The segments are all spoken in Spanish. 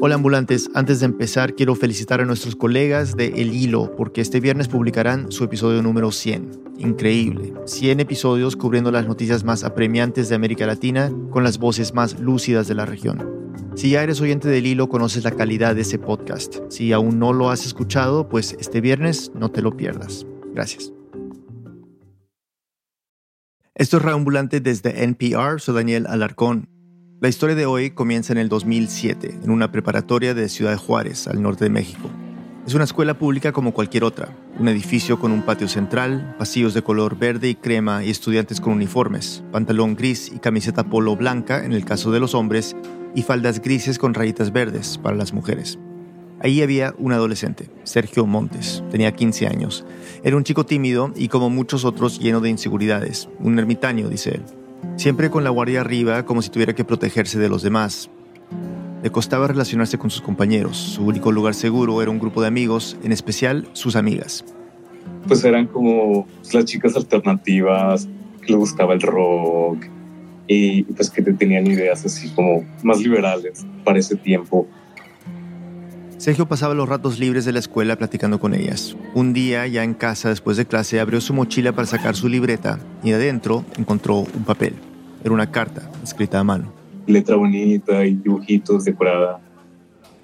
Hola ambulantes, antes de empezar quiero felicitar a nuestros colegas de El Hilo porque este viernes publicarán su episodio número 100. Increíble, 100 episodios cubriendo las noticias más apremiantes de América Latina con las voces más lúcidas de la región. Si ya eres oyente del Hilo, conoces la calidad de ese podcast. Si aún no lo has escuchado, pues este viernes no te lo pierdas. Gracias. Esto es Reambulante desde NPR, soy Daniel Alarcón. La historia de hoy comienza en el 2007, en una preparatoria de Ciudad Juárez, al norte de México. Es una escuela pública como cualquier otra, un edificio con un patio central, pasillos de color verde y crema y estudiantes con uniformes, pantalón gris y camiseta polo blanca en el caso de los hombres y faldas grises con rayitas verdes para las mujeres. Ahí había un adolescente, Sergio Montes, tenía 15 años. Era un chico tímido y como muchos otros lleno de inseguridades, un ermitaño, dice él. Siempre con la guardia arriba, como si tuviera que protegerse de los demás. Le costaba relacionarse con sus compañeros. Su único lugar seguro era un grupo de amigos, en especial sus amigas. Pues eran como las chicas alternativas, que le gustaba el rock y pues que tenían ideas así como más liberales para ese tiempo. Sergio pasaba los ratos libres de la escuela platicando con ellas. Un día, ya en casa después de clase, abrió su mochila para sacar su libreta y adentro encontró un papel. Era una carta escrita a mano. Letra bonita y dibujitos decorada.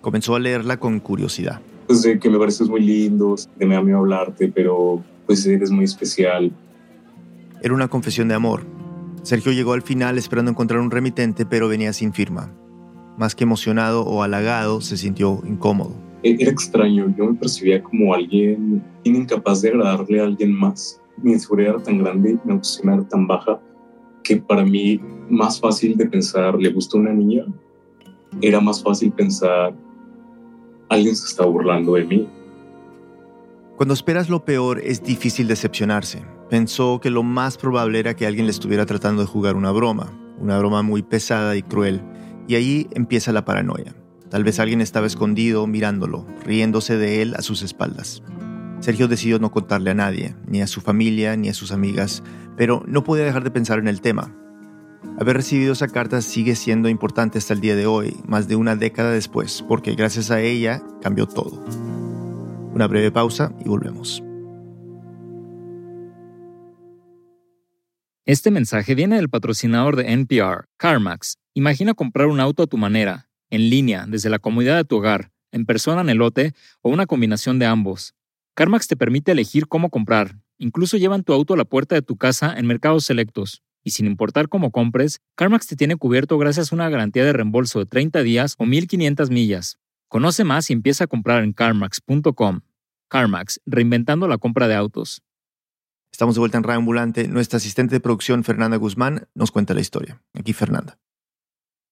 Comenzó a leerla con curiosidad. Pues de que me pareces muy lindo, de me amo hablarte, pero pues eres muy especial. Era una confesión de amor. Sergio llegó al final esperando encontrar un remitente, pero venía sin firma. Más que emocionado o halagado, se sintió incómodo. Era extraño, yo me percibía como alguien incapaz de agradarle a alguien más. Mi inseguridad era tan grande, mi autoestima era tan baja, que para mí más fácil de pensar, ¿le gusta una niña? Era más fácil pensar, alguien se está burlando de mí. Cuando esperas lo peor es difícil decepcionarse. Pensó que lo más probable era que alguien le estuviera tratando de jugar una broma, una broma muy pesada y cruel y ahí empieza la paranoia. Tal vez alguien estaba escondido mirándolo, riéndose de él a sus espaldas. Sergio decidió no contarle a nadie, ni a su familia, ni a sus amigas, pero no podía dejar de pensar en el tema. Haber recibido esa carta sigue siendo importante hasta el día de hoy, más de una década después, porque gracias a ella cambió todo. Una breve pausa y volvemos. Este mensaje viene del patrocinador de NPR, CarMax. Imagina comprar un auto a tu manera, en línea, desde la comodidad de tu hogar, en persona en el lote o una combinación de ambos. CarMax te permite elegir cómo comprar. Incluso llevan tu auto a la puerta de tu casa en mercados selectos. Y sin importar cómo compres, CarMax te tiene cubierto gracias a una garantía de reembolso de 30 días o 1500 millas. Conoce más y empieza a comprar en carmax.com. CarMax, reinventando la compra de autos. Estamos de vuelta en Radio Ambulante. Nuestra asistente de producción, Fernanda Guzmán, nos cuenta la historia. Aquí, Fernanda.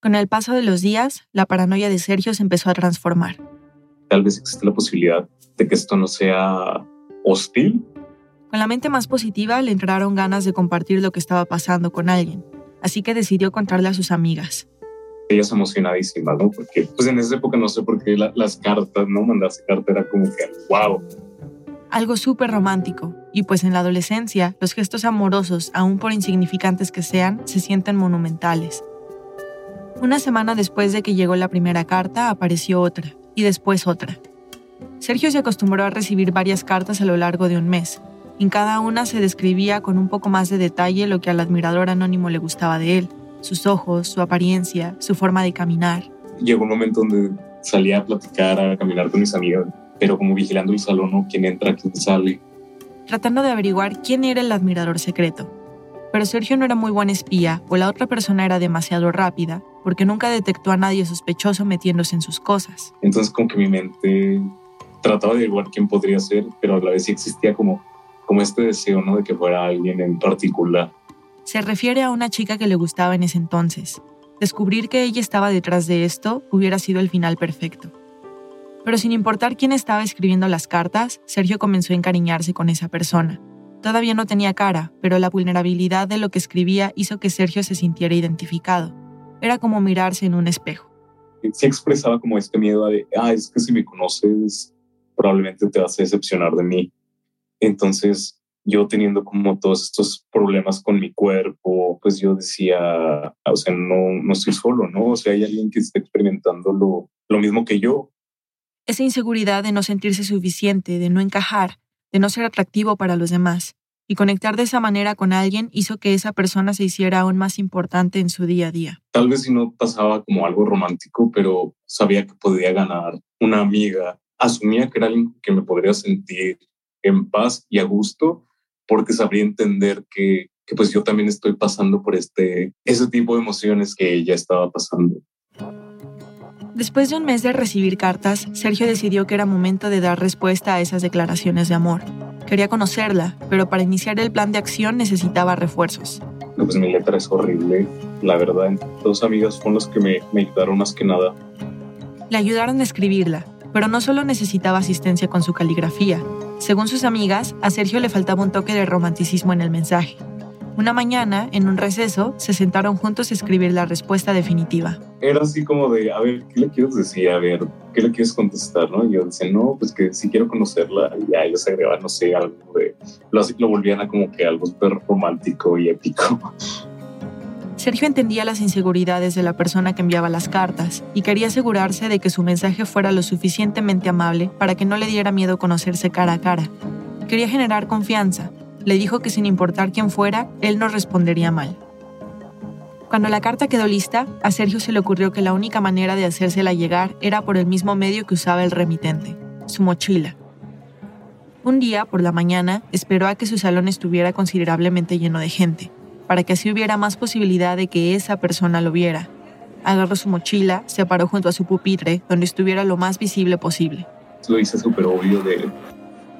Con el paso de los días, la paranoia de Sergio se empezó a transformar. Tal vez existe la posibilidad de que esto no sea hostil. Con la mente más positiva le entraron ganas de compartir lo que estaba pasando con alguien, así que decidió contarle a sus amigas. Ellas emocionadísimas, ¿no? Porque pues en esa época no sé por qué las cartas, ¿no? Mandarse carta era como que, wow, algo súper romántico, y pues en la adolescencia los gestos amorosos, aun por insignificantes que sean, se sienten monumentales. Una semana después de que llegó la primera carta, apareció otra, y después otra. Sergio se acostumbró a recibir varias cartas a lo largo de un mes. En cada una se describía con un poco más de detalle lo que al admirador anónimo le gustaba de él, sus ojos, su apariencia, su forma de caminar. Llegó un momento donde salía a platicar, a caminar con mis amigos pero como vigilando el salón, ¿no? ¿Quién entra, quién sale? Tratando de averiguar quién era el admirador secreto. Pero Sergio no era muy buen espía o la otra persona era demasiado rápida, porque nunca detectó a nadie sospechoso metiéndose en sus cosas. Entonces como que mi mente trataba de averiguar quién podría ser, pero a la vez sí existía como, como este deseo, ¿no? De que fuera alguien en particular. Se refiere a una chica que le gustaba en ese entonces. Descubrir que ella estaba detrás de esto hubiera sido el final perfecto. Pero sin importar quién estaba escribiendo las cartas, Sergio comenzó a encariñarse con esa persona. Todavía no tenía cara, pero la vulnerabilidad de lo que escribía hizo que Sergio se sintiera identificado. Era como mirarse en un espejo. Se expresaba como este miedo de, ah, es que si me conoces, probablemente te vas a decepcionar de mí. Entonces, yo teniendo como todos estos problemas con mi cuerpo, pues yo decía, o sea, no, no estoy solo, ¿no? O sea, hay alguien que está experimentando lo, lo mismo que yo. Esa inseguridad de no sentirse suficiente, de no encajar, de no ser atractivo para los demás, y conectar de esa manera con alguien hizo que esa persona se hiciera aún más importante en su día a día. Tal vez si no pasaba como algo romántico, pero sabía que podía ganar una amiga. Asumía que era alguien que me podría sentir en paz y a gusto, porque sabría entender que, que pues yo también estoy pasando por este, ese tipo de emociones que ella estaba pasando. Después de un mes de recibir cartas, Sergio decidió que era momento de dar respuesta a esas declaraciones de amor. Quería conocerla, pero para iniciar el plan de acción necesitaba refuerzos. pues mi letra es horrible, la verdad. Dos amigas fueron las que me, me ayudaron más que nada. Le ayudaron a escribirla, pero no solo necesitaba asistencia con su caligrafía. Según sus amigas, a Sergio le faltaba un toque de romanticismo en el mensaje. Una mañana, en un receso, se sentaron juntos a escribir la respuesta definitiva. Era así como de, a ver, ¿qué le quieres decir? A ver, ¿qué le quieres contestar? ¿no? Y yo decía, no, pues que sí quiero conocerla. Y ya ellos agregaban, no sé, algo de... Lo, lo volvían a como que algo súper romántico y épico. Sergio entendía las inseguridades de la persona que enviaba las cartas y quería asegurarse de que su mensaje fuera lo suficientemente amable para que no le diera miedo conocerse cara a cara. Quería generar confianza, le dijo que sin importar quién fuera, él no respondería mal. Cuando la carta quedó lista, a Sergio se le ocurrió que la única manera de hacérsela llegar era por el mismo medio que usaba el remitente, su mochila. Un día, por la mañana, esperó a que su salón estuviera considerablemente lleno de gente, para que así hubiera más posibilidad de que esa persona lo viera. Agarró su mochila, se paró junto a su pupitre, donde estuviera lo más visible posible. Lo hice súper obvio de,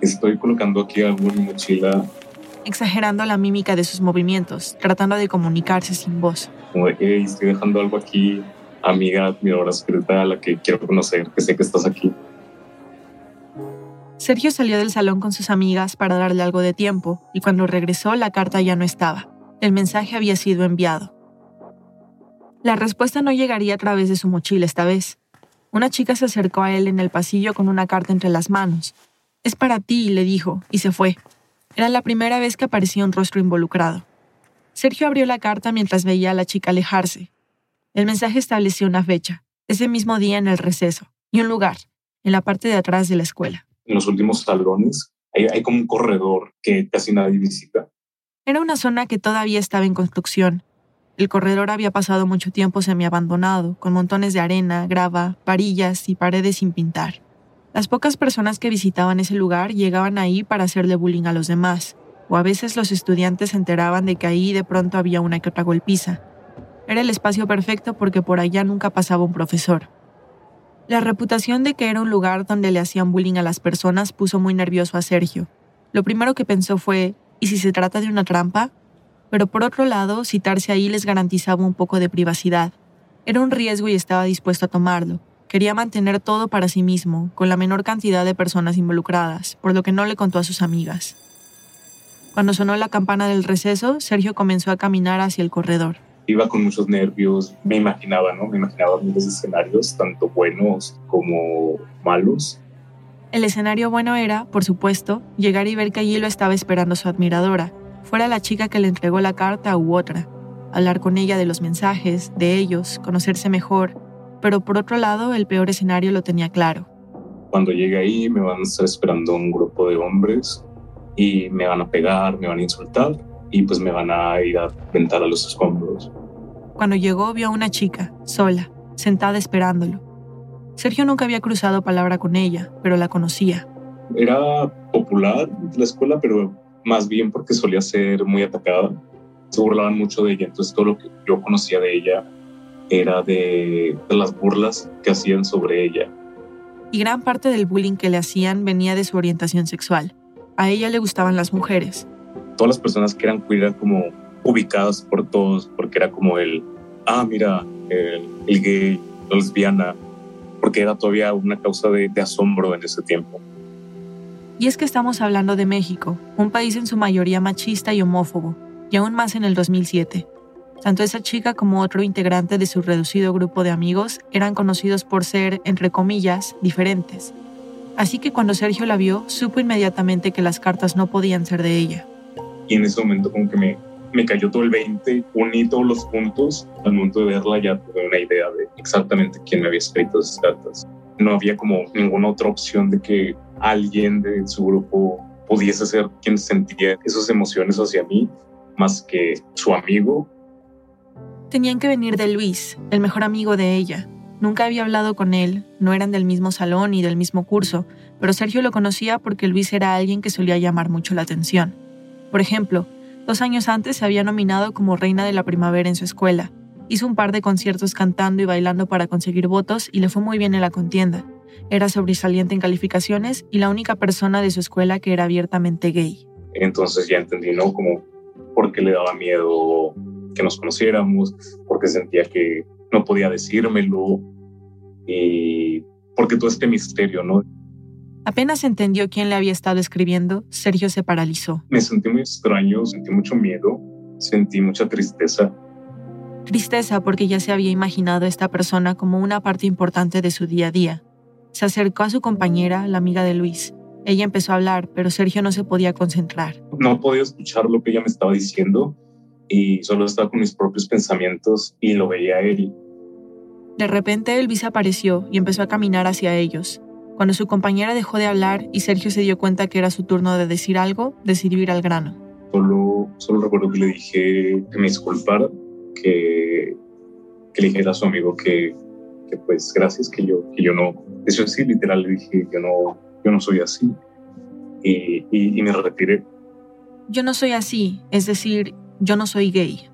estoy colocando aquí algo mochila exagerando la mímica de sus movimientos, tratando de comunicarse sin voz. Como de, estoy dejando algo aquí, amiga, admiradora secreta a la que quiero conocer, que sé que estás aquí. Sergio salió del salón con sus amigas para darle algo de tiempo y cuando regresó la carta ya no estaba. El mensaje había sido enviado. La respuesta no llegaría a través de su mochila esta vez. Una chica se acercó a él en el pasillo con una carta entre las manos. Es para ti, le dijo, y se fue. Era la primera vez que aparecía un rostro involucrado. Sergio abrió la carta mientras veía a la chica alejarse. El mensaje estableció una fecha, ese mismo día en el receso, y un lugar, en la parte de atrás de la escuela. En los últimos salones hay, hay como un corredor que casi nadie visita. Era una zona que todavía estaba en construcción. El corredor había pasado mucho tiempo semiabandonado, con montones de arena, grava, varillas y paredes sin pintar. Las pocas personas que visitaban ese lugar llegaban ahí para hacerle bullying a los demás, o a veces los estudiantes se enteraban de que ahí de pronto había una que otra golpiza. Era el espacio perfecto porque por allá nunca pasaba un profesor. La reputación de que era un lugar donde le hacían bullying a las personas puso muy nervioso a Sergio. Lo primero que pensó fue, ¿y si se trata de una trampa? Pero por otro lado, citarse ahí les garantizaba un poco de privacidad. Era un riesgo y estaba dispuesto a tomarlo, Quería mantener todo para sí mismo, con la menor cantidad de personas involucradas, por lo que no le contó a sus amigas. Cuando sonó la campana del receso, Sergio comenzó a caminar hacia el corredor. Iba con muchos nervios, me imaginaba, ¿no? Me imaginaba miles escenarios, tanto buenos como malos. El escenario bueno era, por supuesto, llegar y ver que allí lo estaba esperando su admiradora, fuera la chica que le entregó la carta u otra, hablar con ella de los mensajes, de ellos, conocerse mejor, pero por otro lado el peor escenario lo tenía claro. Cuando llegue ahí me van a estar esperando un grupo de hombres y me van a pegar, me van a insultar y pues me van a ir a aventar a los escombros. Cuando llegó vio a una chica, sola, sentada esperándolo. Sergio nunca había cruzado palabra con ella, pero la conocía. Era popular la escuela, pero más bien porque solía ser muy atacada. Se burlaban mucho de ella, entonces todo lo que yo conocía de ella era de, las burlas que hacían sobre ella. Y gran parte del bullying que le hacían venía de su orientación sexual. A ella le gustaban las mujeres. Todas las personas que eran queer eran como ubicadas por todos, porque era como el, ah, mira, el, gay, la lesbiana, porque era todavía una causa de, de asombro en ese tiempo. Y es que estamos hablando de México, un país en su mayoría machista y homófobo, y aún más en el 2007. Tanto esa chica como otro integrante de su reducido grupo de amigos eran conocidos por ser, entre comillas, diferentes. Así que cuando Sergio la vio, supo inmediatamente que las cartas no podían ser de ella. y en ese momento como que me, me cayó todo el 20, uní todos los puntos, al momento de verla ya tuve una idea de exactamente quién me había escrito esas cartas. No había como ninguna otra opción de que alguien de su grupo pudiese ser quien sentía esas emociones hacia mí más que su amigo. Tenían que venir de Luis, el mejor amigo de ella. Nunca había hablado con él, no eran del mismo salón ni del mismo curso, pero Sergio lo conocía porque Luis era alguien que solía llamar mucho la atención. Por ejemplo, dos años antes se había nominado como reina de la primavera en su escuela. Hizo un par de conciertos cantando y bailando para conseguir votos y le fue muy bien en la contienda. Era sobresaliente en calificaciones y la única persona de su escuela que era abiertamente gay. Entonces ya entendí, ¿no? Como porque le daba miedo que nos conociéramos, porque sentía que no podía decírmelo y porque todo este misterio, ¿no? Apenas entendió quién le había estado escribiendo, Sergio se paralizó. Me sentí muy extraño, sentí mucho miedo, sentí mucha tristeza. Tristeza porque ya se había imaginado a esta persona como una parte importante de su día a día. Se acercó a su compañera, la amiga de Luis, ella empezó a hablar, pero Sergio no se podía concentrar. No podía escuchar lo que ella me estaba diciendo y solo estaba con mis propios pensamientos y lo veía él. De repente Elvis apareció y empezó a caminar hacia ellos. Cuando su compañera dejó de hablar y Sergio se dio cuenta que era su turno de decir algo, decidió ir al grano. Solo, solo recuerdo que le dije que me disculpara, que, que le dijera a su amigo que, que pues gracias, que yo, que yo no, eso sí, literal, le dije que no, yo no soy así. Y, y, me retiré. Yo no soy así, es decir, yo no soy gay.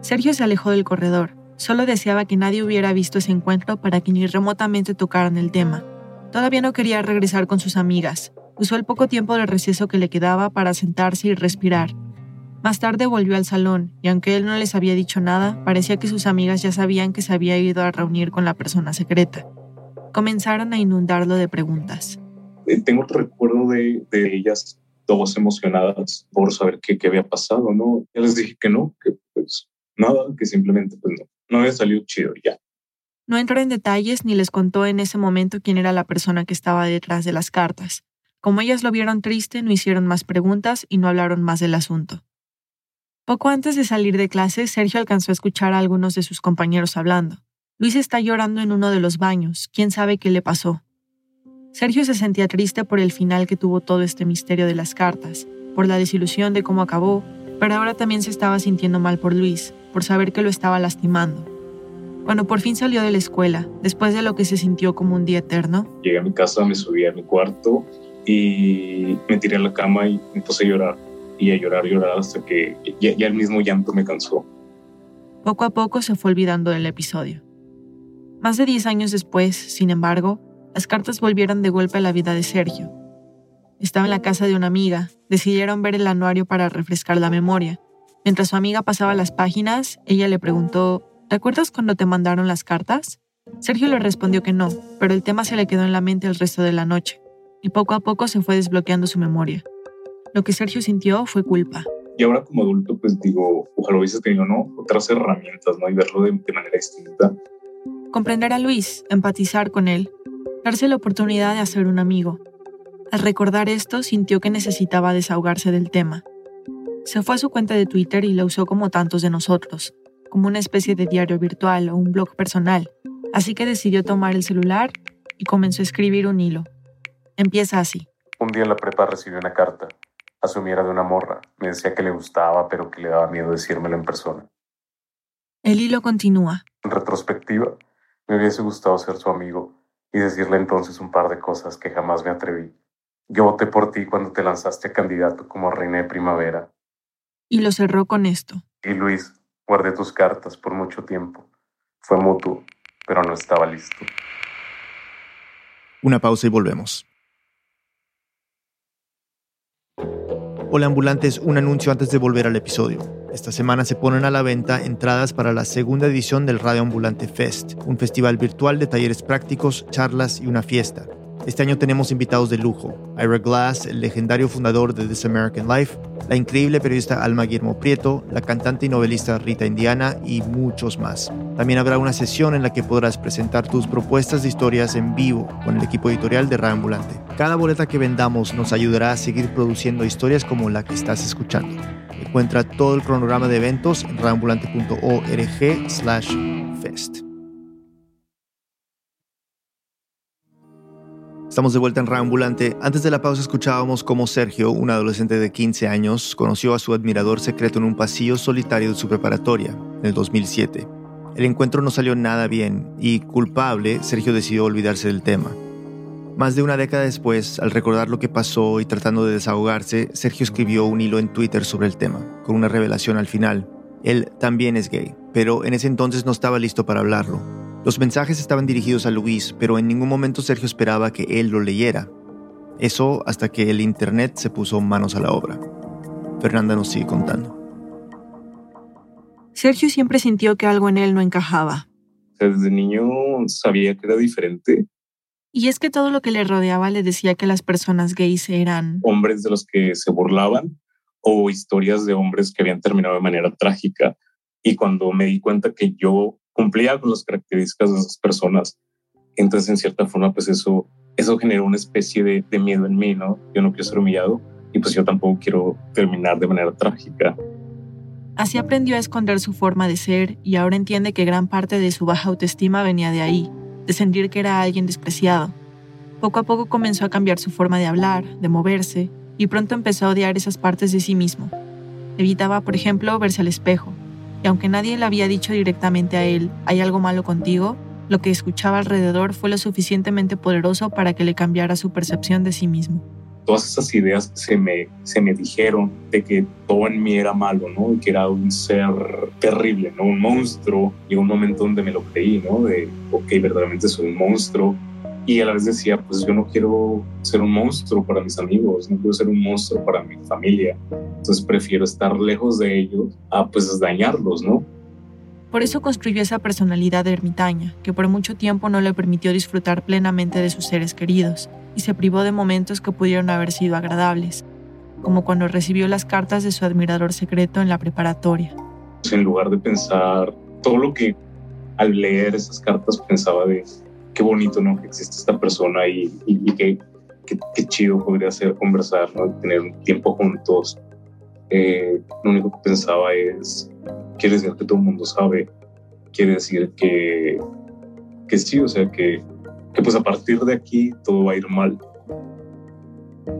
Sergio se alejó del corredor. Solo deseaba que nadie hubiera visto ese encuentro para que ni remotamente tocaran el tema. Todavía no quería regresar con sus amigas. Usó el poco tiempo de receso que le quedaba para sentarse y respirar. Más tarde volvió al salón, y aunque él no les había dicho nada, parecía que sus amigas ya sabían que se había ido a reunir con la persona secreta comenzaron a inundarlo de preguntas. Eh, tengo otro recuerdo de, ellas todas emocionadas por saber qué, había pasado, ¿no? Ya les dije que no, que pues nada, que simplemente pues no, no había salido chido ya. No entró en detalles ni les contó en ese momento quién era la persona que estaba detrás de las cartas. Como ellas lo vieron triste, no hicieron más preguntas y no hablaron más del asunto. Poco antes de salir de clase, Sergio alcanzó a escuchar a algunos de sus compañeros hablando. Luis está llorando en uno de los baños. ¿Quién sabe qué le pasó? Sergio se sentía triste por el final que tuvo todo este misterio de las cartas, por la desilusión de cómo acabó, pero ahora también se estaba sintiendo mal por Luis, por saber que lo estaba lastimando. Cuando por fin salió de la escuela, después de lo que se sintió como un día eterno, llegué a mi casa, me subí a mi cuarto y me tiré a la cama y me puse a llorar. Y a llorar, llorar hasta que ya, ya el mismo llanto me cansó. Poco a poco se fue olvidando del episodio. Más de 10 años después, sin embargo, las cartas volvieron de golpe a la vida de Sergio. Estaba en la casa de una amiga, decidieron ver el anuario para refrescar la memoria. Mientras su amiga pasaba las páginas, ella le preguntó, ¿te acuerdas cuando te mandaron las cartas? Sergio le respondió que no, pero el tema se le quedó en la mente el resto de la noche, y poco a poco se fue desbloqueando su memoria. Lo que Sergio sintió fue culpa. Y ahora como adulto, pues digo, ojalá hubiese tenido ¿no? otras herramientas, ¿no? Y verlo de, de manera distinta comprender a Luis, empatizar con él, darse la oportunidad de hacer un amigo. Al recordar esto, sintió que necesitaba desahogarse del tema. Se fue a su cuenta de Twitter y la usó como tantos de nosotros, como una especie de diario virtual o un blog personal, así que decidió tomar el celular y comenzó a escribir un hilo. Empieza así. Un día en la prepa recibí una carta. Asumiera de una morra. Me decía que le gustaba, pero que le daba miedo decírmelo en persona. El hilo continúa. En retrospectiva, me hubiese gustado ser su amigo y decirle entonces un par de cosas que jamás me atreví. Yo voté por ti cuando te lanzaste a candidato como reina de primavera. Y lo cerró con esto. Y Luis, guardé tus cartas por mucho tiempo. Fue mutuo, pero no estaba listo. Una pausa y volvemos. Hola ambulantes, un anuncio antes de volver al episodio. Esta semana se ponen a la venta entradas para la segunda edición del Radio Ambulante Fest, un festival virtual de talleres prácticos, charlas y una fiesta. Este año tenemos invitados de lujo. Ira Glass, el legendario fundador de This American Life, la increíble periodista Alma Guillermo Prieto, la cantante y novelista Rita Indiana y muchos más. También habrá una sesión en la que podrás presentar tus propuestas de historias en vivo con el equipo editorial de Ambulante. Cada boleta que vendamos nos ayudará a seguir produciendo historias como la que estás escuchando. Encuentra todo el cronograma de eventos en radioambulante.org/fest. Estamos de vuelta en Reambulante. Antes de la pausa escuchábamos cómo Sergio, un adolescente de 15 años, conoció a su admirador secreto en un pasillo solitario de su preparatoria, en el 2007. El encuentro no salió nada bien y, culpable, Sergio decidió olvidarse del tema. Más de una década después, al recordar lo que pasó y tratando de desahogarse, Sergio escribió un hilo en Twitter sobre el tema, con una revelación al final. Él también es gay, pero en ese entonces no estaba listo para hablarlo. Los mensajes estaban dirigidos a Luis, pero en ningún momento Sergio esperaba que él lo leyera. Eso hasta que el Internet se puso manos a la obra. Fernanda nos sigue contando. Sergio siempre sintió que algo en él no encajaba. Desde niño sabía que era diferente. Y es que todo lo que le rodeaba le decía que las personas gays eran... Hombres de los que se burlaban o historias de hombres que habían terminado de manera trágica. Y cuando me di cuenta que yo cumplía con las características de esas personas. Entonces, en cierta forma, pues eso, eso generó una especie de, de miedo en mí, ¿no? Yo no quiero ser humillado y pues yo tampoco quiero terminar de manera trágica. Así aprendió a esconder su forma de ser y ahora entiende que gran parte de su baja autoestima venía de ahí, de sentir que era alguien despreciado. Poco a poco comenzó a cambiar su forma de hablar, de moverse, y pronto empezó a odiar esas partes de sí mismo. Evitaba, por ejemplo, verse al espejo, y aunque nadie le había dicho directamente a él, hay algo malo contigo, lo que escuchaba alrededor fue lo suficientemente poderoso para que le cambiara su percepción de sí mismo. Todas esas ideas se me, se me dijeron de que todo en mí era malo, ¿no? que era un ser terrible, ¿no? Un monstruo. Y un momento donde me lo creí, ¿no? De, ok, verdaderamente soy un monstruo y a la vez decía, pues yo no quiero ser un monstruo para mis amigos, no quiero ser un monstruo para mi familia. Entonces prefiero estar lejos de ellos a pues dañarlos, ¿no? Por eso construyó esa personalidad ermitaña, que por mucho tiempo no le permitió disfrutar plenamente de sus seres queridos, y se privó de momentos que pudieron haber sido agradables, como cuando recibió las cartas de su admirador secreto en la preparatoria. En lugar de pensar todo lo que al leer esas cartas pensaba de qué bonito, ¿no? Que existe esta persona y, y, qué, qué, chido podría ser conversar, ¿no? Tener un tiempo juntos. Eh, lo único que pensaba es, quiere decir que todo el mundo sabe, quiere decir que, que sí, o sea, que, que pues a partir de aquí todo va a ir mal.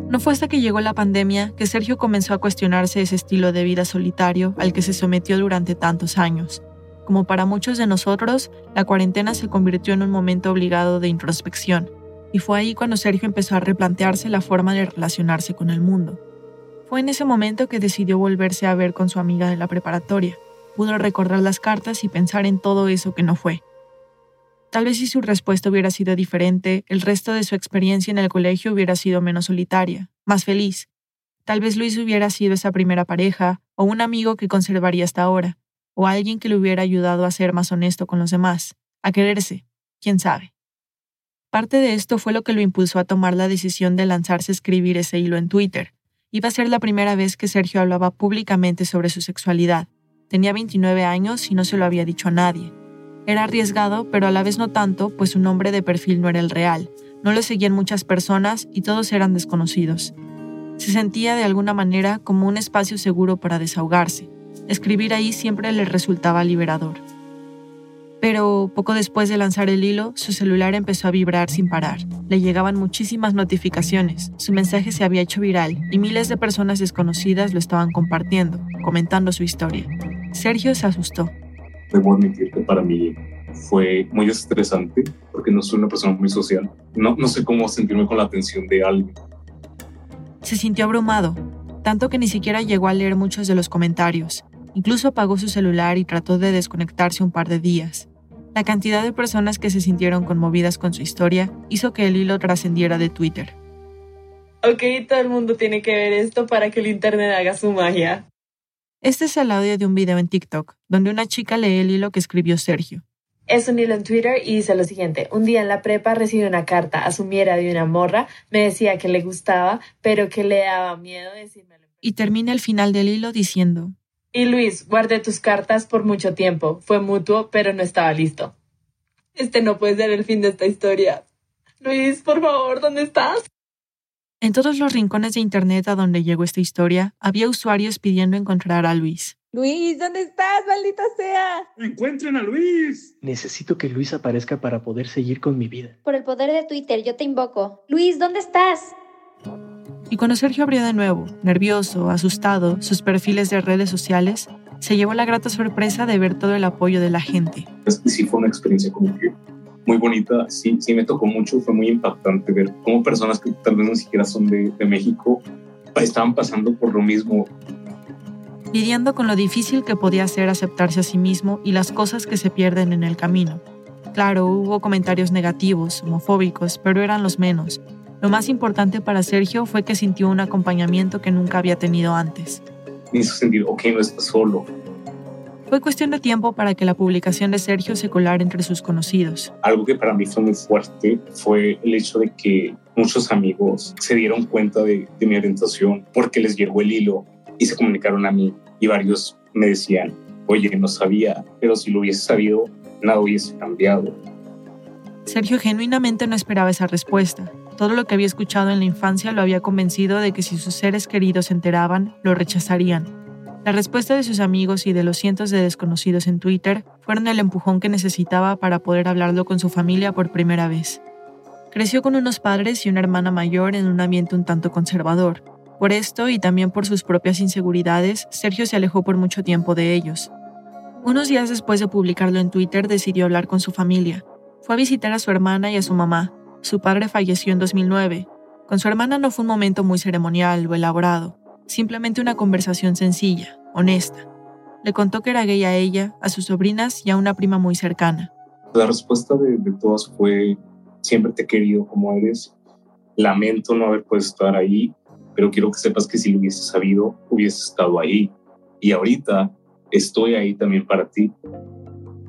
No fue hasta que llegó la pandemia que Sergio comenzó a cuestionarse ese estilo de vida solitario al que se sometió durante tantos años. Como para muchos de nosotros, la cuarentena se convirtió en un momento obligado de introspección, y fue ahí cuando Sergio empezó a replantearse la forma de relacionarse con el mundo. Fue en ese momento que decidió volverse a ver con su amiga de la preparatoria. Pudo recordar las cartas y pensar en todo eso que no fue. Tal vez si su respuesta hubiera sido diferente, el resto de su experiencia en el colegio hubiera sido menos solitaria, más feliz. Tal vez Luis hubiera sido esa primera pareja o un amigo que conservaría hasta ahora o alguien que le hubiera ayudado a ser más honesto con los demás, a quererse, quién sabe. Parte de esto fue lo que lo impulsó a tomar la decisión de lanzarse a escribir ese hilo en Twitter. Iba a ser la primera vez que Sergio hablaba públicamente sobre su sexualidad. Tenía 29 años y no se lo había dicho a nadie. Era arriesgado, pero a la vez no tanto, pues su nombre de perfil no era el real. No lo seguían muchas personas y todos eran desconocidos. Se sentía de alguna manera como un espacio seguro para desahogarse, Escribir ahí siempre le resultaba liberador. Pero poco después de lanzar el hilo, su celular empezó a vibrar sin parar. Le llegaban muchísimas notificaciones, su mensaje se había hecho viral y miles de personas desconocidas lo estaban compartiendo, comentando su historia. Sergio se asustó. Debo admitir que para mí fue muy estresante porque no soy una persona muy social. No, no sé cómo sentirme con la atención de alguien. Se sintió abrumado, tanto que ni siquiera llegó a leer muchos de los comentarios. Incluso apagó su celular y trató de desconectarse un par de días. La cantidad de personas que se sintieron conmovidas con su historia hizo que el hilo trascendiera de Twitter. Ok, todo el mundo tiene que ver esto para que el Internet haga su magia. Este es el audio de un video en TikTok, donde una chica lee el hilo que escribió Sergio. Es un hilo en Twitter y dice lo siguiente. Un día en la prepa recibí una carta, asumiera de una morra, me decía que le gustaba, pero que le daba miedo decírmelo. Y termina el final del hilo diciendo. Y Luis, guardé tus cartas por mucho tiempo. Fue mutuo, pero no estaba listo. Este no puede ser el fin de esta historia. Luis, por favor, ¿dónde estás? En todos los rincones de Internet a donde llegó esta historia, había usuarios pidiendo encontrar a Luis. Luis, ¿dónde estás, maldita sea? Encuentren a Luis. Necesito que Luis aparezca para poder seguir con mi vida. Por el poder de Twitter, yo te invoco. Luis, ¿dónde estás? Y cuando Sergio abrió de nuevo, nervioso, asustado, sus perfiles de redes sociales, se llevó la grata sorpresa de ver todo el apoyo de la gente. Sí fue una experiencia como que muy bonita, sí, sí me tocó mucho, fue muy impactante ver cómo personas que tal vez no siquiera son de, de México estaban pasando por lo mismo lidiando con lo difícil que podía ser aceptarse a sí mismo y las cosas que se pierden en el camino. Claro, hubo comentarios negativos, homofóbicos, pero eran los menos. Lo más importante para Sergio fue que sintió un acompañamiento que nunca había tenido antes. Me hizo sentir, ok, no está solo. Fue cuestión de tiempo para que la publicación de Sergio se colara entre sus conocidos. Algo que para mí fue muy fuerte fue el hecho de que muchos amigos se dieron cuenta de, de mi orientación porque les llegó el hilo y se comunicaron a mí y varios me decían, oye, no sabía, pero si lo hubiese sabido, nada hubiese cambiado. Sergio genuinamente no esperaba esa respuesta. Todo lo que había escuchado en la infancia lo había convencido de que si sus seres queridos se enteraban, lo rechazarían. La respuesta de sus amigos y de los cientos de desconocidos en Twitter fueron el empujón que necesitaba para poder hablarlo con su familia por primera vez. Creció con unos padres y una hermana mayor en un ambiente un tanto conservador, por esto y también por sus propias inseguridades, Sergio se alejó por mucho tiempo de ellos. Unos días después de publicarlo en Twitter decidió hablar con su familia. Fue a visitar a su hermana y a su mamá. Su padre falleció en 2009. Con su hermana no fue un momento muy ceremonial o elaborado, simplemente una conversación sencilla, honesta. Le contó que era gay a ella, a sus sobrinas y a una prima muy cercana. La respuesta de, de todas fue, siempre te he querido como eres, lamento no haber podido estar ahí, pero quiero que sepas que si lo hubiese sabido, hubiese estado ahí. Y ahorita estoy ahí también para ti.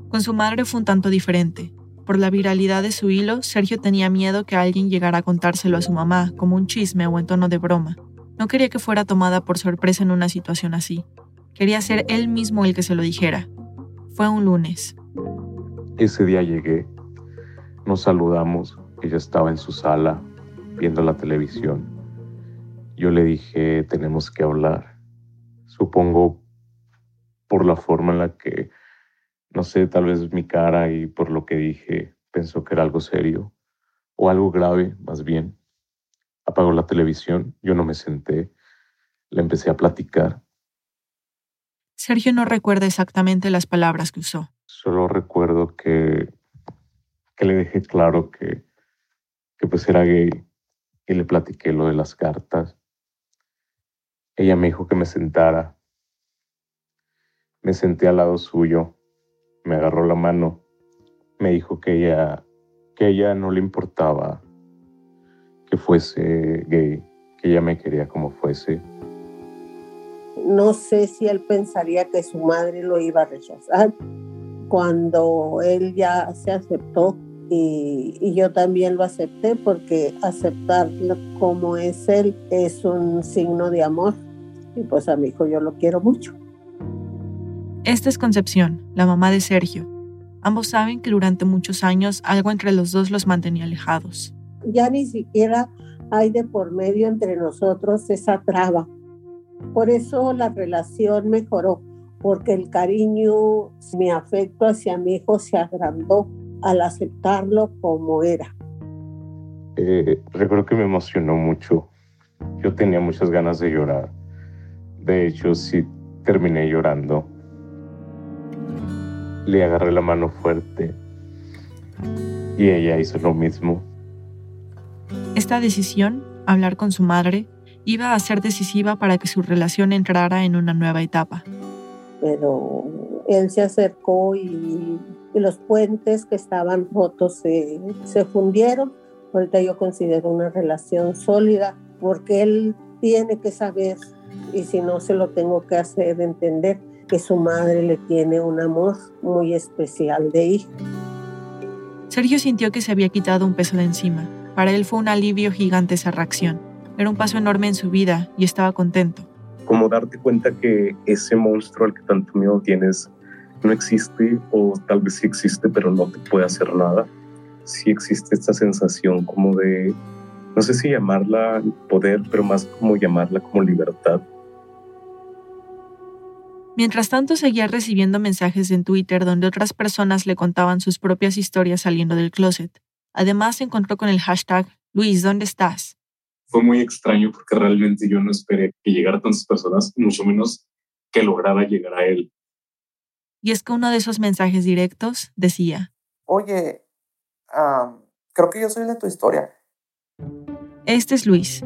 Con su madre fue un tanto diferente. Por la viralidad de su hilo, Sergio tenía miedo que alguien llegara a contárselo a su mamá, como un chisme o en tono de broma. No quería que fuera tomada por sorpresa en una situación así. Quería ser él mismo el que se lo dijera. Fue un lunes. Ese día llegué, nos saludamos, ella estaba en su sala viendo la televisión yo le dije, tenemos que hablar. Supongo por la forma en la que, no sé, tal vez mi cara y por lo que dije, pensó que era algo serio o algo grave, más bien. Apagó la televisión, yo no me senté, le empecé a platicar. Sergio no recuerda exactamente las palabras que usó. Solo recuerdo que, que le dejé claro que, que pues era gay y le platiqué lo de las cartas ella me dijo que me sentara. Me senté al lado suyo, me agarró la mano, me dijo que ella, que ella no le importaba que fuese gay, que ella me quería como fuese. No sé si él pensaría que su madre lo iba a rechazar cuando él ya se aceptó y, y, yo también lo acepté porque aceptarlo como es él es un signo de amor y pues a mi hijo yo lo quiero mucho. Esta es Concepción, la mamá de Sergio. Ambos saben que durante muchos años algo entre los dos los mantenía alejados. Ya ni siquiera hay de por medio entre nosotros esa traba. Por eso la relación mejoró, porque el cariño, mi afecto hacia mi hijo se agrandó al aceptarlo como era. Eh, recuerdo que me emocionó mucho. Yo tenía muchas ganas de llorar. De hecho, sí terminé llorando. Le agarré la mano fuerte y ella hizo lo mismo. Esta decisión, hablar con su madre, iba a ser decisiva para que su relación entrara en una nueva etapa. Pero él se acercó y, y los puentes que estaban rotos se, se fundieron. Ahorita yo considero una relación sólida porque él tiene que saber y si no se lo tengo que hacer entender que su madre le tiene un amor muy especial de hijo. Sergio sintió que se había quitado un peso de encima. Para él fue un alivio gigante esa reacción. Era un paso enorme en su vida y estaba contento. Como darte cuenta que ese monstruo al que tanto miedo tienes no existe o tal vez sí existe pero no te puede hacer nada. Sí existe esta sensación como de, no sé si llamarla poder, pero más como llamarla como libertad. Mientras tanto, seguía recibiendo mensajes en Twitter donde otras personas le contaban sus propias historias saliendo del closet. Además, se encontró con el hashtag Luis, ¿dónde estás? Fue muy extraño porque realmente yo no esperé que llegara tantas personas, mucho menos que lograra llegar a él. Y es que uno de esos mensajes directos decía, Oye, creo que yo soy de tu historia. Este es Luis.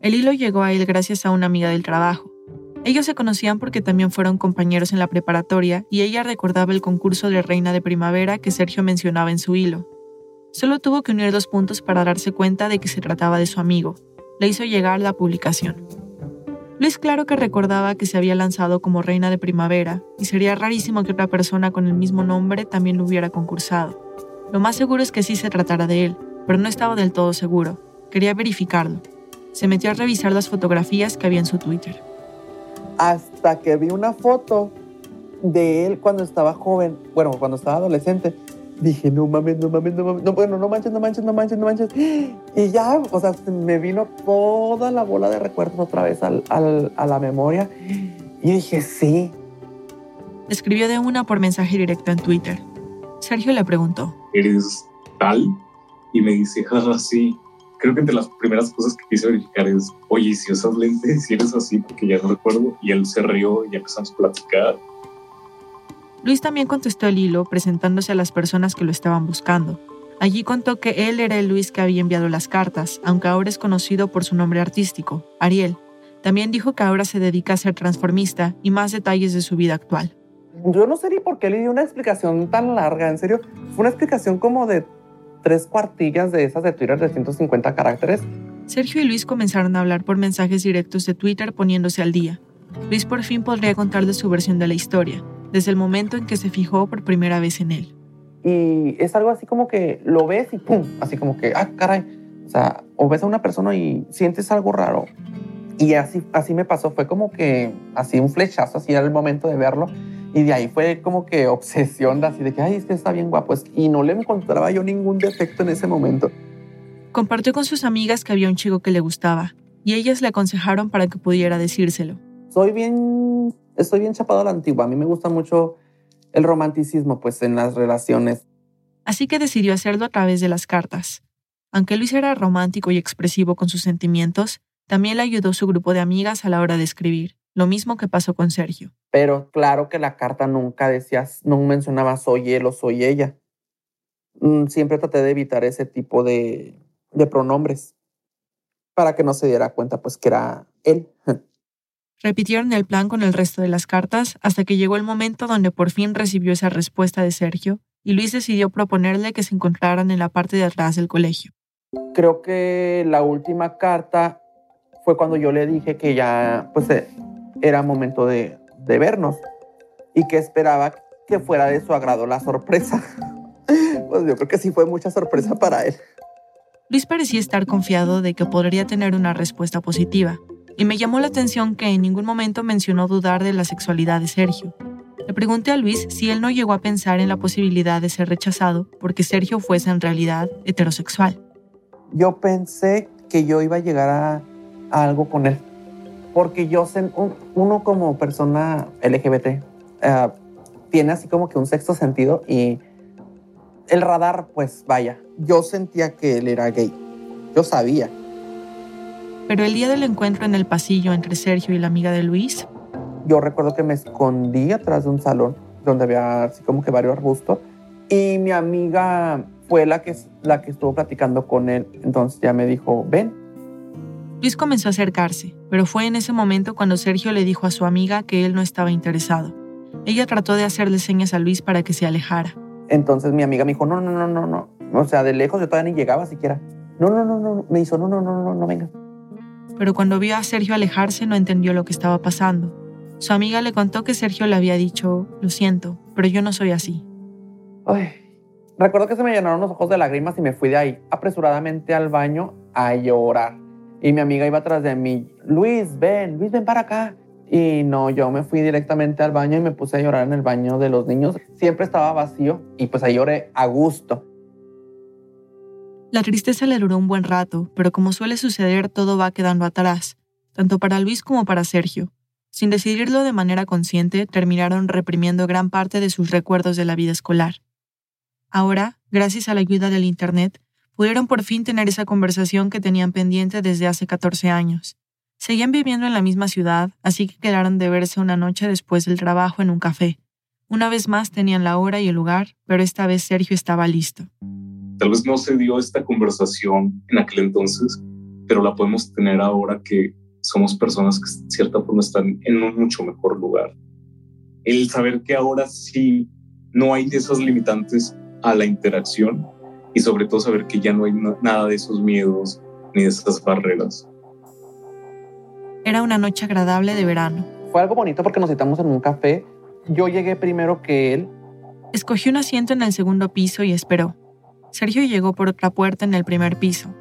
El hilo llegó a él gracias a una amiga del trabajo. Ellos se conocían porque también fueron compañeros en la preparatoria y ella recordaba el concurso de Reina de Primavera que Sergio mencionaba en su hilo. Solo tuvo que unir dos puntos para darse cuenta de que se trataba de su amigo. Le hizo llegar la publicación. Luis claro que recordaba que se había lanzado como Reina de Primavera y sería rarísimo que otra persona con el mismo nombre también lo hubiera concursado. Lo más seguro es que sí se tratara de él, pero no estaba del todo seguro. Quería verificarlo. Se metió a revisar las fotografías que había en su Twitter hasta que vi una foto de él cuando estaba joven, bueno, cuando estaba adolescente. Dije, no mames, no mames, no mames, no, bueno, no manches, no manches, no manches, no manches. Y ya, o sea, me vino toda la bola de recuerdos otra vez al, al, a la memoria. Y dije, sí. Escribió de una por mensaje directo en Twitter. Sergio le preguntó. ¿Eres tal? Y me dice, jaja, sí creo que entre las primeras cosas que quise verificar es, oye, si usas lentes, si eres así, porque ya no recuerdo. Y él se rió y empezamos a platicar. Luis también contestó el hilo presentándose a las personas que lo estaban buscando. Allí contó que él era el Luis que había enviado las cartas, aunque ahora es conocido por su nombre artístico, Ariel. También dijo que ahora se dedica a ser transformista y más detalles de su vida actual. Yo no sé ni por qué le di una explicación tan larga, en serio. Fue una explicación como de tres cuartillas de esas de Twitter de 150 caracteres. Sergio y Luis comenzaron a hablar por mensajes directos de Twitter poniéndose al día. Luis por fin podría contarle su versión de la historia, desde el momento en que se fijó por primera vez en él. Y es algo así como que lo ves y pum, así como que, ah, caray. O sea, o ves a una persona y sientes algo raro. Y así, así me pasó, fue como que así un flechazo, así era el momento de verlo. Y de ahí fue como que obsesión, así de que, ay, este está bien guapo. Y no le encontraba yo ningún defecto en ese momento. Compartió con sus amigas que había un chico que le gustaba y ellas le aconsejaron para que pudiera decírselo. Soy bien, estoy bien chapado a la antigua. A mí me gusta mucho el romanticismo, pues, en las relaciones. Así que decidió hacerlo a través de las cartas. Aunque Luis era romántico y expresivo con sus sentimientos, también le ayudó su grupo de amigas a la hora de escribir. Lo mismo que pasó con Sergio. Pero claro que la carta nunca decías, no mencionaba soy él o soy ella. Mm, siempre traté de evitar ese tipo de, de pronombres para que no se diera cuenta pues que era él. Repitieron el plan con el resto de las cartas hasta que llegó el momento donde por fin recibió esa respuesta de Sergio y Luis decidió proponerle que se encontraran en la parte de atrás del colegio. Creo que la última carta fue cuando yo le dije que ya pues eh, era momento de, vernos y que esperaba que fuera de su agrado la sorpresa. pues yo creo que sí fue mucha sorpresa para él. Luis parecía estar confiado de que podría tener una respuesta positiva, y me llamó la atención que en ningún momento mencionó dudar de la sexualidad de Sergio. Le pregunté a Luis si él no llegó a pensar en la posibilidad de ser rechazado porque Sergio fuese en realidad heterosexual. Yo pensé que yo iba a llegar a algo con él porque yo, uno como persona LGBT, eh, tiene así como que un sexto sentido y el radar, pues vaya, yo sentía que él era gay, yo sabía. Pero el día del encuentro en el pasillo entre Sergio y la amiga de Luis. Yo recuerdo que me escondí atrás de un salón donde había así como que varios arbustos y mi amiga fue la que, la que estuvo platicando con él, entonces ya me dijo, ven, Luis comenzó a acercarse, pero fue en ese momento cuando Sergio le dijo a su amiga que él no estaba interesado. Ella trató de hacerle señas a Luis para que se alejara. Entonces mi amiga me dijo, no, no, no, no, no. O sea, de lejos yo todavía ni llegaba siquiera. No, no, no, no. Me hizo, no, no, no, no, no venga. Pero cuando vio a Sergio alejarse no entendió lo que estaba pasando. Su amiga le contó que Sergio le había dicho, lo siento, pero yo no soy así. Ay, Recuerdo que se me llenaron los ojos de lágrimas y me fui de ahí apresuradamente al baño a llorar. Y mi amiga iba atrás de mí, Luis, ven, Luis, ven para acá. Y no, yo me fui directamente al baño y me puse a llorar en el baño de los niños. Siempre estaba vacío y pues ahí lloré a gusto. La tristeza le duró un buen rato, pero como suele suceder, todo va quedando atrás, tanto para Luis como para Sergio. Sin decidirlo de manera consciente, terminaron reprimiendo gran parte de sus recuerdos de la vida escolar. Ahora, gracias a la ayuda del Internet, pudieron por fin tener esa conversación que tenían pendiente desde hace 14 años. Seguían viviendo en la misma ciudad, así que quedaron de verse una noche después del trabajo en un café. Una vez más tenían la hora y el lugar, pero esta vez Sergio estaba listo. Tal vez no se dio esta conversación en aquel entonces, pero la podemos tener ahora que somos personas que de cierta forma están en un mucho mejor lugar. El saber que ahora sí no hay esas limitantes a la interacción y sobre todo saber que ya no hay nada de esos miedos ni de esas barreras. Era una noche agradable de verano. Fue algo bonito porque nos citamos en un café. Yo llegué primero que él. Escogió un asiento en el segundo piso y esperó. Sergio llegó por otra puerta en el primer piso.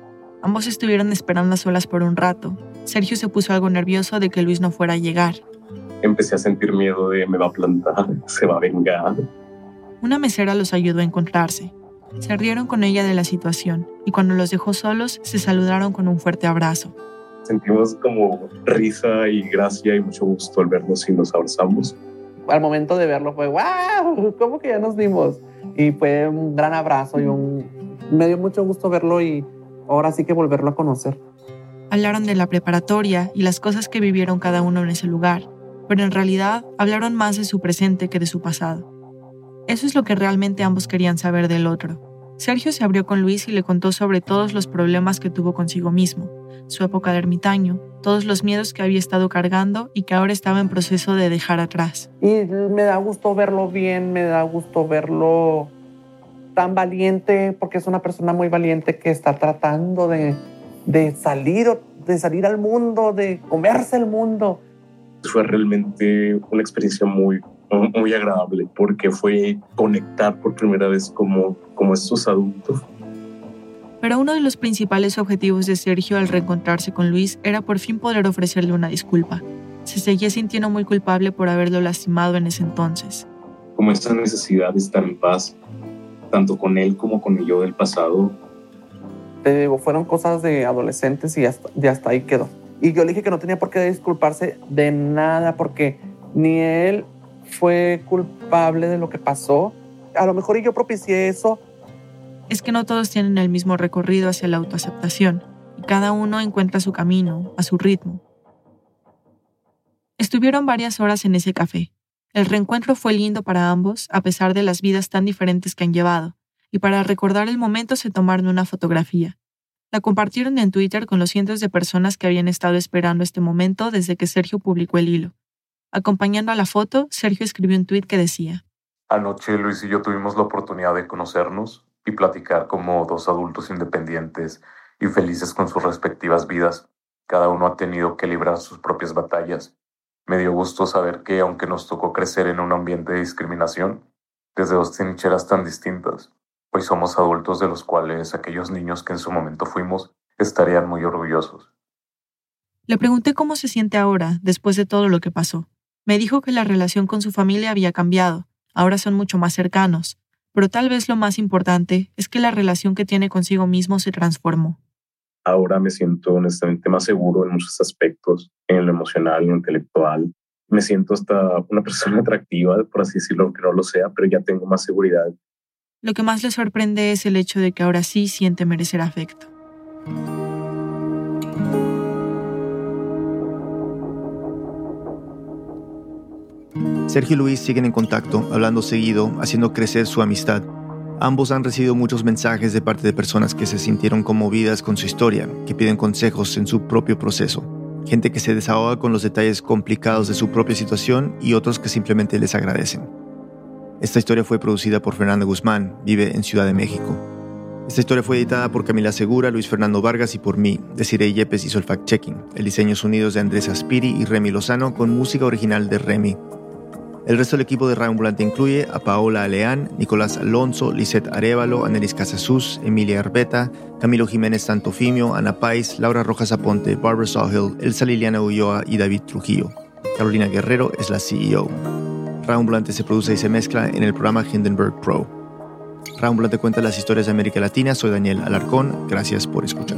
Ambos estuvieron esperando a solas por un rato. Sergio se puso algo nervioso de que Luis no fuera a llegar. Empecé a sentir miedo de me va a plantar, se va a vengar. Una mesera los ayudó a encontrarse. Se rieron con ella de la situación y cuando los dejó solos se saludaron con un fuerte abrazo sentimos como risa y gracia y mucho gusto al vernos y nos abrazamos. Al momento de verlo fue, wow, ¿cómo que ya nos vimos? Y fue un gran abrazo y un... me dio mucho gusto verlo y ahora sí que volverlo a conocer. Hablaron de la preparatoria y las cosas que vivieron cada uno en ese lugar, pero en realidad hablaron más de su presente que de su pasado. Eso es lo que realmente ambos querían saber del otro. Sergio se abrió con Luis y le contó sobre todos los problemas que tuvo consigo mismo, su época de ermitaño, todos los miedos que había estado cargando y que ahora estaba en proceso de dejar atrás. Y me da gusto verlo bien, me da gusto verlo tan valiente, porque es una persona muy valiente que está tratando de, de salir, de salir al mundo, de comerse el mundo. Fue realmente una experiencia muy, muy agradable porque fue conectar por primera vez como, como estos adultos pero uno de los principales objetivos de Sergio al reencontrarse con Luis era por fin poder ofrecerle una disculpa. Se seguía sintiendo muy culpable por haberlo lastimado en ese entonces. Como esta necesidad de estar en paz, tanto con él como con el yo del pasado. Eh, fueron cosas de adolescentes y hasta, de hasta ahí quedó. Y yo le dije que no tenía por qué disculparse de nada porque ni él fue culpable de lo que pasó. A lo mejor yo propicié eso es que no todos tienen el mismo recorrido hacia la autoaceptación y cada uno encuentra su camino, a su ritmo. Estuvieron varias horas en ese café. El reencuentro fue lindo para ambos, a pesar de las vidas tan diferentes que han llevado, y para recordar el momento se tomaron una fotografía. La compartieron en Twitter con los cientos de personas que habían estado esperando este momento desde que Sergio publicó el hilo. Acompañando a la foto, Sergio escribió un tuit que decía, Anoche Luis y yo tuvimos la oportunidad de conocernos y platicar como dos adultos independientes y felices con sus respectivas vidas. Cada uno ha tenido que librar sus propias batallas. Me dio gusto saber que, aunque nos tocó crecer en un ambiente de discriminación, desde dos trincheras tan distintas, hoy somos adultos de los cuales aquellos niños que en su momento fuimos estarían muy orgullosos. Le pregunté cómo se siente ahora, después de todo lo que pasó. Me dijo que la relación con su familia había cambiado, ahora son mucho más cercanos, pero tal vez lo más importante es que la relación que tiene consigo mismo se transformó. Ahora me siento honestamente más seguro en muchos aspectos, en lo emocional, en lo intelectual. Me siento hasta una persona atractiva, por así decirlo, aunque no lo sea, pero ya tengo más seguridad. Lo que más le sorprende es el hecho de que ahora sí siente merecer afecto. Sergio y Luis siguen en contacto, hablando seguido, haciendo crecer su amistad. Ambos han recibido muchos mensajes de parte de personas que se sintieron conmovidas con su historia, que piden consejos en su propio proceso. Gente que se desahoga con los detalles complicados de su propia situación y otros que simplemente les agradecen. Esta historia fue producida por Fernando Guzmán, vive en Ciudad de México. Esta historia fue editada por Camila Segura, Luis Fernando Vargas y por mí. Desiree Yepes hizo el fact-checking. El diseño sonidos de Andrés Aspiri y Remy Lozano con música original de Remy. El resto del equipo de Radio Ambulante incluye a Paola Aleán, Nicolás Alonso, Lisette Arevalo, Anelis Casasus, Emilia Arbeta, Camilo Jiménez Santofimio, Ana Pais, Laura Rojas Aponte, Barbara Sawhill, Elsa Liliana Ulloa y David Trujillo. Carolina Guerrero es la CEO. Radio Ambulante se produce y se mezcla en el programa Hindenburg Pro. Radio Ambulante cuenta las historias de América Latina. Soy Daniel Alarcón. Gracias por escuchar.